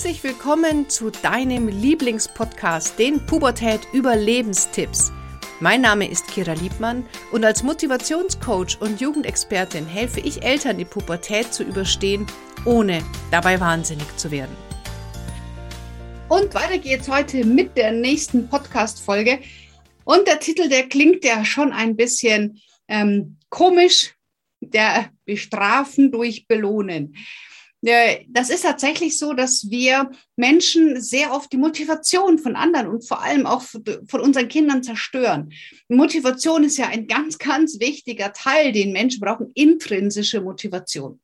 Herzlich willkommen zu deinem Lieblingspodcast, den Pubertät Überlebenstipps. Mein Name ist Kira Liebmann und als Motivationscoach und Jugendexpertin helfe ich Eltern, die Pubertät zu überstehen, ohne dabei wahnsinnig zu werden. Und weiter geht's heute mit der nächsten Podcast-Folge. Und der Titel, der klingt ja schon ein bisschen ähm, komisch, der Bestrafen durch Belohnen. Das ist tatsächlich so, dass wir Menschen sehr oft die Motivation von anderen und vor allem auch von unseren Kindern zerstören. Motivation ist ja ein ganz, ganz wichtiger Teil, den Menschen brauchen, intrinsische Motivation.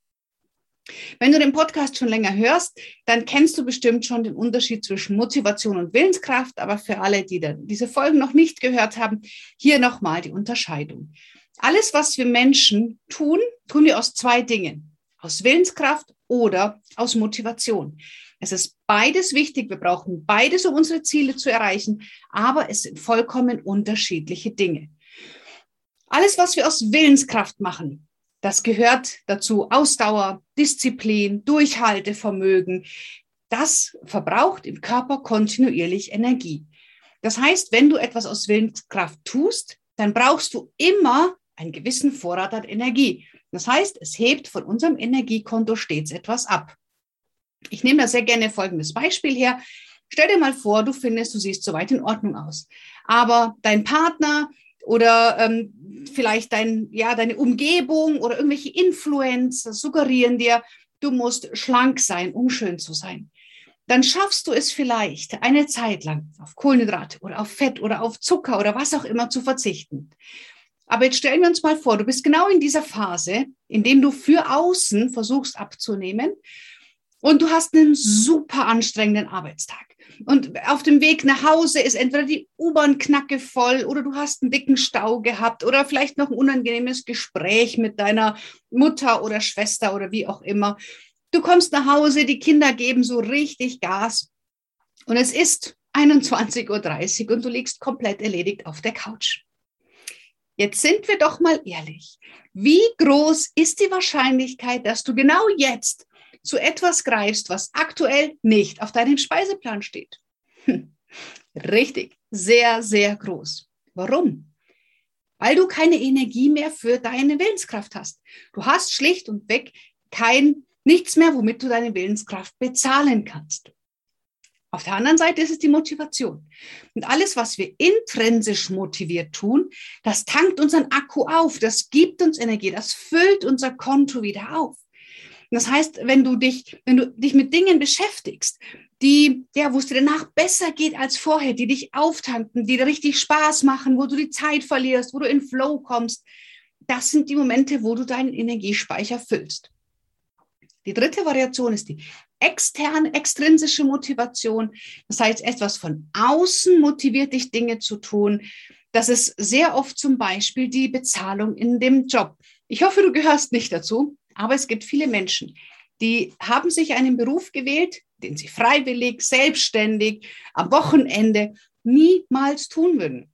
Wenn du den Podcast schon länger hörst, dann kennst du bestimmt schon den Unterschied zwischen Motivation und Willenskraft. Aber für alle, die diese Folgen noch nicht gehört haben, hier nochmal die Unterscheidung. Alles, was wir Menschen tun, tun wir aus zwei Dingen. Aus Willenskraft oder aus Motivation. Es ist beides wichtig. Wir brauchen beides, um unsere Ziele zu erreichen, aber es sind vollkommen unterschiedliche Dinge. Alles, was wir aus Willenskraft machen, das gehört dazu Ausdauer, Disziplin, Durchhaltevermögen. Das verbraucht im Körper kontinuierlich Energie. Das heißt, wenn du etwas aus Willenskraft tust, dann brauchst du immer einen gewissen Vorrat an Energie. Das heißt, es hebt von unserem Energiekonto stets etwas ab. Ich nehme da sehr gerne folgendes Beispiel her. Stell dir mal vor, du findest, du siehst soweit in Ordnung aus. Aber dein Partner oder ähm, vielleicht dein, ja, deine Umgebung oder irgendwelche Influencer suggerieren dir, du musst schlank sein, um schön zu sein. Dann schaffst du es vielleicht eine Zeit lang auf Kohlenhydrate oder auf Fett oder auf Zucker oder was auch immer zu verzichten. Aber jetzt stellen wir uns mal vor, du bist genau in dieser Phase, in dem du für außen versuchst abzunehmen und du hast einen super anstrengenden Arbeitstag. Und auf dem Weg nach Hause ist entweder die U-Bahn knacke voll oder du hast einen dicken Stau gehabt oder vielleicht noch ein unangenehmes Gespräch mit deiner Mutter oder Schwester oder wie auch immer. Du kommst nach Hause, die Kinder geben so richtig Gas und es ist 21.30 Uhr und du liegst komplett erledigt auf der Couch. Jetzt sind wir doch mal ehrlich. Wie groß ist die Wahrscheinlichkeit, dass du genau jetzt zu etwas greifst, was aktuell nicht auf deinem Speiseplan steht? Hm. Richtig, sehr, sehr groß. Warum? Weil du keine Energie mehr für deine Willenskraft hast. Du hast schlicht und weg kein nichts mehr, womit du deine Willenskraft bezahlen kannst. Auf der anderen Seite ist es die Motivation. Und alles, was wir intrinsisch motiviert tun, das tankt unseren Akku auf, das gibt uns Energie, das füllt unser Konto wieder auf. Das heißt, wenn du dich, wenn du dich mit Dingen beschäftigst, die, ja, wo es dir danach besser geht als vorher, die dich auftanken, die dir richtig Spaß machen, wo du die Zeit verlierst, wo du in Flow kommst, das sind die Momente, wo du deinen Energiespeicher füllst. Die dritte Variation ist die externe, extrinsische Motivation. Das heißt, etwas von außen motiviert dich, Dinge zu tun. Das ist sehr oft zum Beispiel die Bezahlung in dem Job. Ich hoffe, du gehörst nicht dazu, aber es gibt viele Menschen, die haben sich einen Beruf gewählt, den sie freiwillig, selbstständig, am Wochenende niemals tun würden.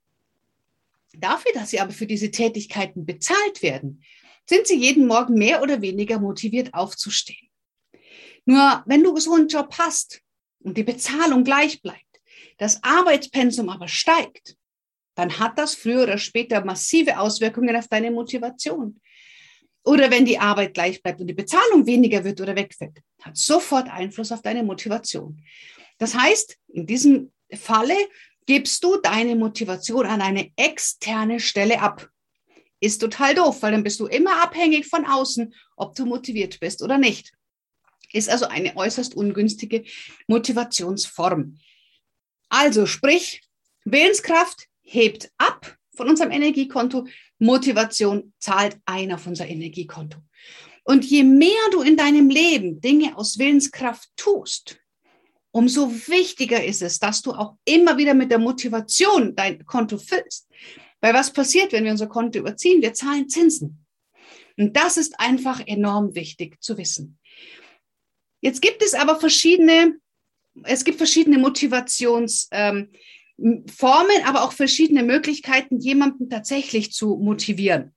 Dafür, dass sie aber für diese Tätigkeiten bezahlt werden, sind sie jeden Morgen mehr oder weniger motiviert aufzustehen. Nur wenn du so einen Job hast und die Bezahlung gleich bleibt, das Arbeitspensum aber steigt, dann hat das früher oder später massive Auswirkungen auf deine Motivation. Oder wenn die Arbeit gleich bleibt und die Bezahlung weniger wird oder wegfällt, hat sofort Einfluss auf deine Motivation. Das heißt, in diesem Falle gibst du deine Motivation an eine externe Stelle ab. Ist total doof, weil dann bist du immer abhängig von außen, ob du motiviert bist oder nicht. Ist also eine äußerst ungünstige Motivationsform. Also sprich, Willenskraft hebt ab von unserem Energiekonto, Motivation zahlt ein auf unser Energiekonto. Und je mehr du in deinem Leben Dinge aus Willenskraft tust, umso wichtiger ist es, dass du auch immer wieder mit der Motivation dein Konto füllst. Weil was passiert, wenn wir unser Konto überziehen? Wir zahlen Zinsen. Und das ist einfach enorm wichtig zu wissen. Jetzt gibt es aber verschiedene, es gibt verschiedene Motivationsformen, ähm, aber auch verschiedene Möglichkeiten, jemanden tatsächlich zu motivieren.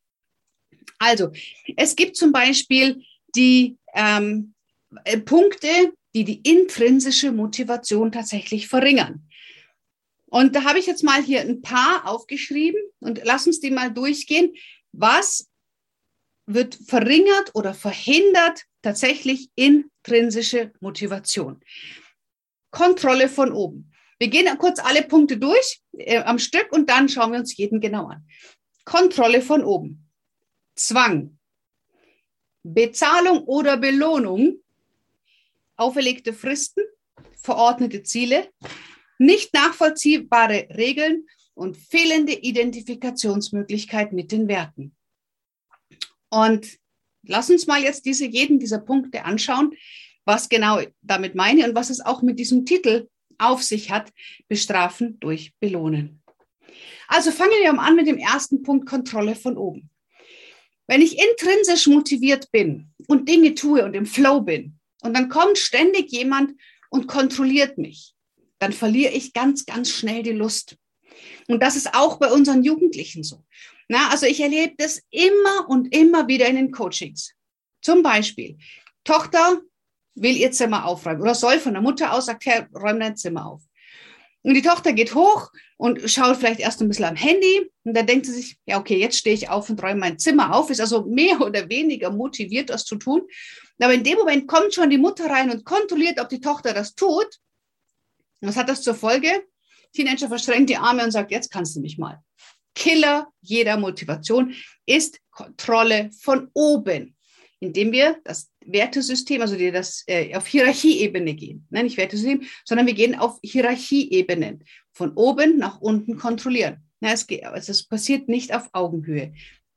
Also, es gibt zum Beispiel die ähm, äh, Punkte, die die intrinsische Motivation tatsächlich verringern. Und da habe ich jetzt mal hier ein paar aufgeschrieben und lass uns die mal durchgehen. Was wird verringert oder verhindert tatsächlich intrinsische Motivation? Kontrolle von oben. Wir gehen kurz alle Punkte durch äh, am Stück und dann schauen wir uns jeden genau an. Kontrolle von oben. Zwang. Bezahlung oder Belohnung. Auferlegte Fristen. Verordnete Ziele. Nicht nachvollziehbare Regeln und fehlende Identifikationsmöglichkeit mit den Werten. Und lass uns mal jetzt diese, jeden dieser Punkte anschauen, was genau damit meine und was es auch mit diesem Titel auf sich hat, bestrafen durch belohnen. Also fangen wir an mit dem ersten Punkt Kontrolle von oben. Wenn ich intrinsisch motiviert bin und Dinge tue und im Flow bin und dann kommt ständig jemand und kontrolliert mich, dann verliere ich ganz, ganz schnell die Lust. Und das ist auch bei unseren Jugendlichen so. Na, also ich erlebe das immer und immer wieder in den Coachings. Zum Beispiel, Tochter will ihr Zimmer aufräumen oder soll von der Mutter aus sagt, Herr, räum dein Zimmer auf. Und die Tochter geht hoch und schaut vielleicht erst ein bisschen am Handy und dann denkt sie sich, ja, okay, jetzt stehe ich auf und räume mein Zimmer auf, ist also mehr oder weniger motiviert, das zu tun. Aber in dem Moment kommt schon die Mutter rein und kontrolliert, ob die Tochter das tut. Was hat das zur Folge? Teenager verschränkt die Arme und sagt, jetzt kannst du mich mal. Killer jeder Motivation ist Kontrolle von oben, indem wir das Wertesystem, also die das äh, auf Hierarchieebene gehen, ne, nicht Wertesystem, sondern wir gehen auf Hierarchieebenen, von oben nach unten kontrollieren. Na, es, geht, es passiert nicht auf Augenhöhe.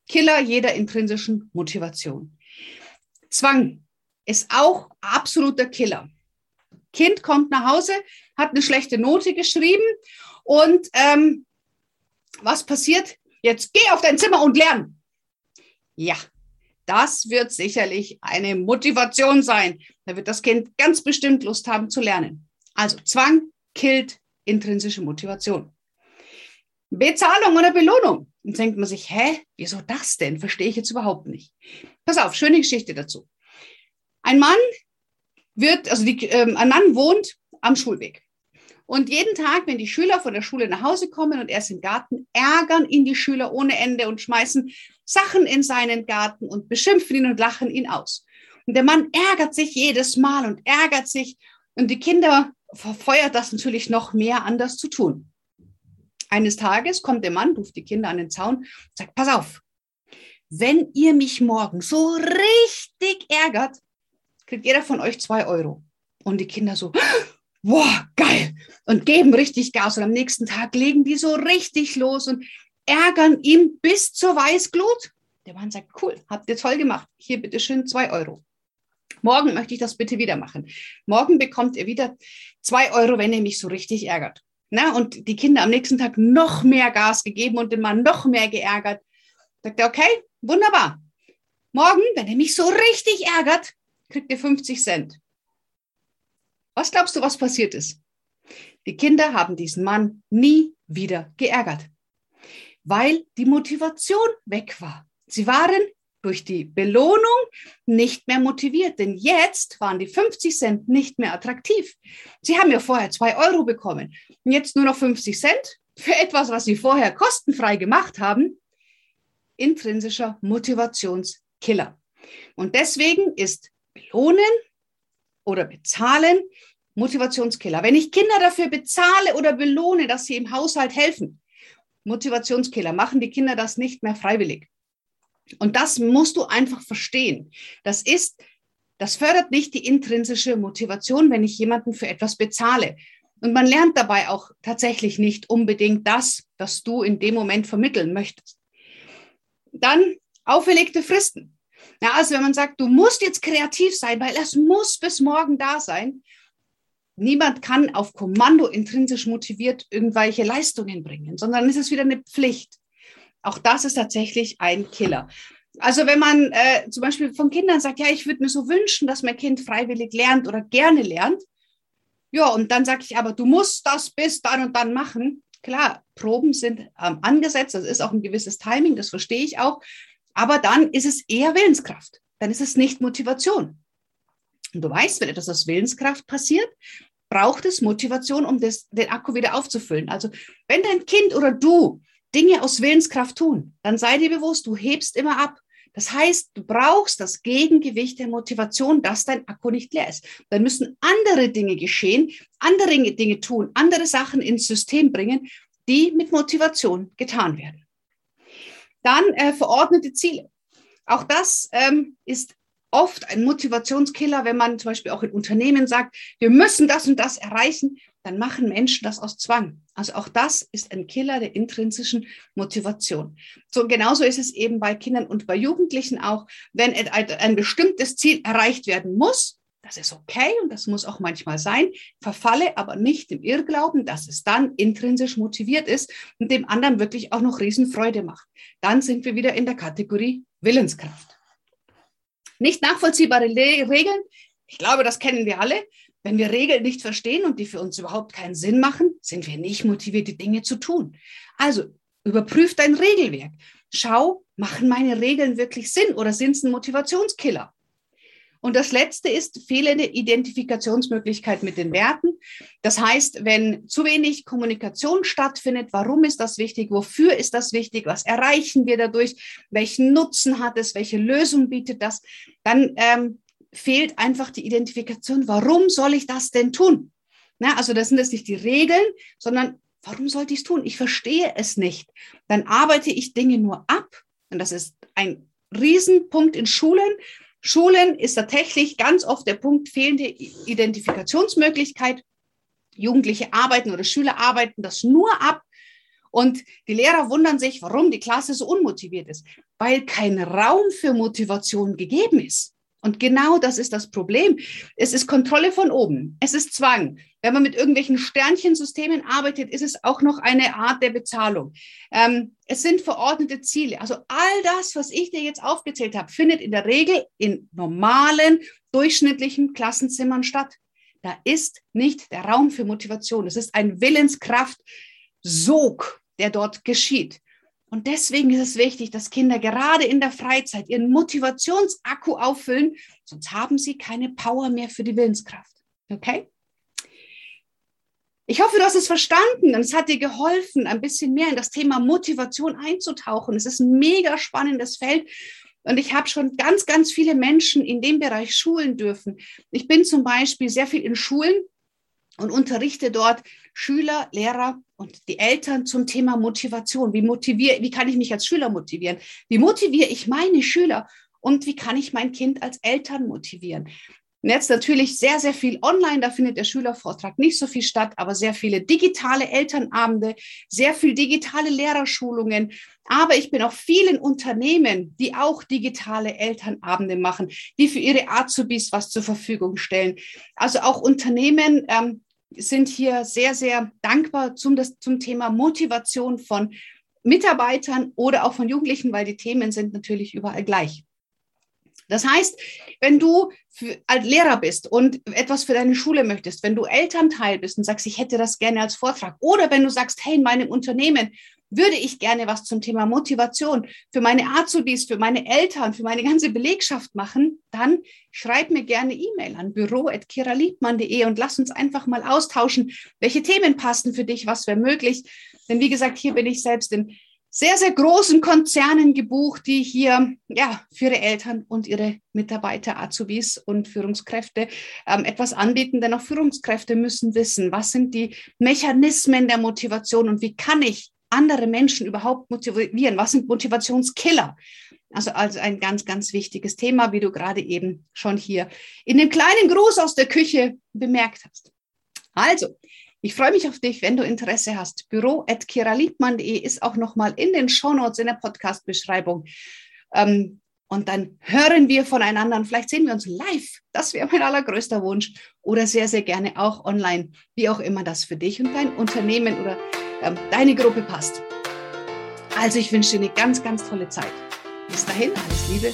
Killer jeder intrinsischen Motivation. Zwang ist auch absoluter Killer. Kind kommt nach Hause, hat eine schlechte Note geschrieben und ähm, was passiert? Jetzt geh auf dein Zimmer und lern. Ja, das wird sicherlich eine Motivation sein. Da wird das Kind ganz bestimmt Lust haben zu lernen. Also Zwang killt intrinsische Motivation. Bezahlung oder Belohnung. Dann denkt man sich, hä, wieso das denn? Verstehe ich jetzt überhaupt nicht. Pass auf, schöne Geschichte dazu. Ein Mann wird, also die, ähm, ein Mann wohnt am Schulweg. Und jeden Tag, wenn die Schüler von der Schule nach Hause kommen und er ist im Garten, ärgern ihn die Schüler ohne Ende und schmeißen Sachen in seinen Garten und beschimpfen ihn und lachen ihn aus. Und der Mann ärgert sich jedes Mal und ärgert sich. Und die Kinder verfeuert das natürlich noch mehr, anders zu tun. Eines Tages kommt der Mann, ruft die Kinder an den Zaun sagt, pass auf, wenn ihr mich morgen so richtig ärgert, kriegt jeder von euch zwei Euro. Und die Kinder so, boah, geil, und geben richtig Gas. Und am nächsten Tag legen die so richtig los und ärgern ihn bis zur Weißglut. Der Mann sagt, cool, habt ihr toll gemacht. Hier bitteschön zwei Euro. Morgen möchte ich das bitte wieder machen. Morgen bekommt ihr wieder zwei Euro, wenn ihr mich so richtig ärgert. Na, und die Kinder am nächsten Tag noch mehr Gas gegeben und den Mann noch mehr geärgert. Sagt er, okay, wunderbar. Morgen, wenn ihr mich so richtig ärgert, kriegt ihr 50 Cent. Was glaubst du, was passiert ist? Die Kinder haben diesen Mann nie wieder geärgert, weil die Motivation weg war. Sie waren durch die Belohnung nicht mehr motiviert, denn jetzt waren die 50 Cent nicht mehr attraktiv. Sie haben ja vorher zwei Euro bekommen und jetzt nur noch 50 Cent für etwas, was sie vorher kostenfrei gemacht haben. Intrinsischer Motivationskiller. Und deswegen ist Belohnen oder bezahlen Motivationskiller. Wenn ich Kinder dafür bezahle oder belohne, dass sie im Haushalt helfen, Motivationskiller, machen die Kinder das nicht mehr freiwillig. Und das musst du einfach verstehen. Das ist, das fördert nicht die intrinsische Motivation, wenn ich jemanden für etwas bezahle. Und man lernt dabei auch tatsächlich nicht unbedingt das, was du in dem Moment vermitteln möchtest. Dann auferlegte Fristen. Ja, also wenn man sagt, du musst jetzt kreativ sein, weil es muss bis morgen da sein. Niemand kann auf Kommando intrinsisch motiviert irgendwelche Leistungen bringen, sondern es ist wieder eine Pflicht. Auch das ist tatsächlich ein Killer. Also wenn man äh, zum Beispiel von Kindern sagt, ja, ich würde mir so wünschen, dass mein Kind freiwillig lernt oder gerne lernt. Ja, und dann sage ich aber, du musst das bis dann und dann machen. Klar, Proben sind ähm, angesetzt, das ist auch ein gewisses Timing, das verstehe ich auch. Aber dann ist es eher Willenskraft. Dann ist es nicht Motivation. Und du weißt, wenn etwas aus Willenskraft passiert, braucht es Motivation, um das, den Akku wieder aufzufüllen. Also wenn dein Kind oder du Dinge aus Willenskraft tun, dann sei dir bewusst, du hebst immer ab. Das heißt, du brauchst das Gegengewicht der Motivation, dass dein Akku nicht leer ist. Dann müssen andere Dinge geschehen, andere Dinge tun, andere Sachen ins System bringen, die mit Motivation getan werden. Dann äh, verordnete Ziele. Auch das ähm, ist oft ein Motivationskiller, wenn man zum Beispiel auch in Unternehmen sagt, wir müssen das und das erreichen, dann machen Menschen das aus Zwang. Also auch das ist ein Killer der intrinsischen Motivation. So genauso ist es eben bei Kindern und bei Jugendlichen auch, wenn ein, bestimmtes Ziel erreicht werden muss, das ist okay und das muss auch manchmal sein, verfalle aber nicht im Irrglauben, dass es dann intrinsisch motiviert ist und dem anderen wirklich auch noch Riesenfreude macht. Dann sind wir wieder in der Kategorie Willenskraft. Nicht nachvollziehbare Le Regeln, ich glaube, das kennen wir alle. Wenn wir Regeln nicht verstehen und die für uns überhaupt keinen Sinn machen, sind wir nicht motiviert, die Dinge zu tun. Also überprüf dein Regelwerk. Schau, machen meine Regeln wirklich Sinn oder sind es ein Motivationskiller? Und das letzte ist fehlende Identifikationsmöglichkeit mit den Werten. Das heißt, wenn zu wenig Kommunikation stattfindet, warum ist das wichtig? Wofür ist das wichtig? Was erreichen wir dadurch? Welchen Nutzen hat es? Welche Lösung bietet das? Dann ähm, fehlt einfach die Identifikation. Warum soll ich das denn tun? Na, also das sind jetzt nicht die Regeln, sondern warum sollte ich es tun? Ich verstehe es nicht. Dann arbeite ich Dinge nur ab. Und das ist ein Riesenpunkt in Schulen Schulen ist tatsächlich ganz oft der Punkt fehlende Identifikationsmöglichkeit. Jugendliche arbeiten oder Schüler arbeiten das nur ab. Und die Lehrer wundern sich, warum die Klasse so unmotiviert ist, weil kein Raum für Motivation gegeben ist. Und genau das ist das Problem. Es ist Kontrolle von oben. Es ist Zwang. Wenn man mit irgendwelchen Sternchensystemen arbeitet, ist es auch noch eine Art der Bezahlung. Ähm, es sind verordnete Ziele. Also all das, was ich dir jetzt aufgezählt habe, findet in der Regel in normalen, durchschnittlichen Klassenzimmern statt. Da ist nicht der Raum für Motivation. Es ist ein Willenskraftsog, der dort geschieht. Und deswegen ist es wichtig, dass Kinder gerade in der Freizeit ihren Motivationsakku auffüllen, sonst haben sie keine Power mehr für die Willenskraft. Okay? Ich hoffe, du hast es verstanden und es hat dir geholfen, ein bisschen mehr in das Thema Motivation einzutauchen. Es ist ein mega spannendes Feld und ich habe schon ganz, ganz viele Menschen in dem Bereich schulen dürfen. Ich bin zum Beispiel sehr viel in Schulen und unterrichte dort Schüler, Lehrer und die Eltern zum Thema Motivation. Wie motiviere, wie kann ich mich als Schüler motivieren? Wie motiviere ich meine Schüler? Und wie kann ich mein Kind als Eltern motivieren? Und jetzt natürlich sehr, sehr viel online, da findet der Schülervortrag nicht so viel statt, aber sehr viele digitale Elternabende, sehr viel digitale Lehrerschulungen. Aber ich bin auch vielen Unternehmen, die auch digitale Elternabende machen, die für ihre Azubis was zur Verfügung stellen. Also auch Unternehmen, ähm, sind hier sehr, sehr dankbar zum, das, zum Thema Motivation von Mitarbeitern oder auch von Jugendlichen, weil die Themen sind natürlich überall gleich. Das heißt, wenn du als Lehrer bist und etwas für deine Schule möchtest, wenn du Elternteil bist und sagst, ich hätte das gerne als Vortrag, oder wenn du sagst, hey, in meinem Unternehmen würde ich gerne was zum Thema Motivation für meine Azubis, für meine Eltern, für meine ganze Belegschaft machen, dann schreib mir gerne E-Mail an büro.kiraliebmann.de und lass uns einfach mal austauschen, welche Themen passen für dich, was wäre möglich. Denn wie gesagt, hier bin ich selbst in sehr, sehr großen Konzernen gebucht, die hier ja für ihre Eltern und ihre Mitarbeiter, Azubis und Führungskräfte ähm, etwas anbieten. Denn auch Führungskräfte müssen wissen, was sind die Mechanismen der Motivation und wie kann ich andere Menschen überhaupt motivieren? Was sind Motivationskiller? Also, also ein ganz, ganz wichtiges Thema, wie du gerade eben schon hier in dem kleinen Gruß aus der Küche bemerkt hast. Also, ich freue mich auf dich, wenn du Interesse hast. Büro.kiraliebmann.de ist auch nochmal in den Shownotes in der Podcast-Beschreibung. Ähm, und dann hören wir voneinander und vielleicht sehen wir uns live. Das wäre mein allergrößter Wunsch. Oder sehr, sehr gerne auch online, wie auch immer das für dich und dein Unternehmen oder deine Gruppe passt. Also ich wünsche dir eine ganz, ganz tolle Zeit. Bis dahin, alles Liebe.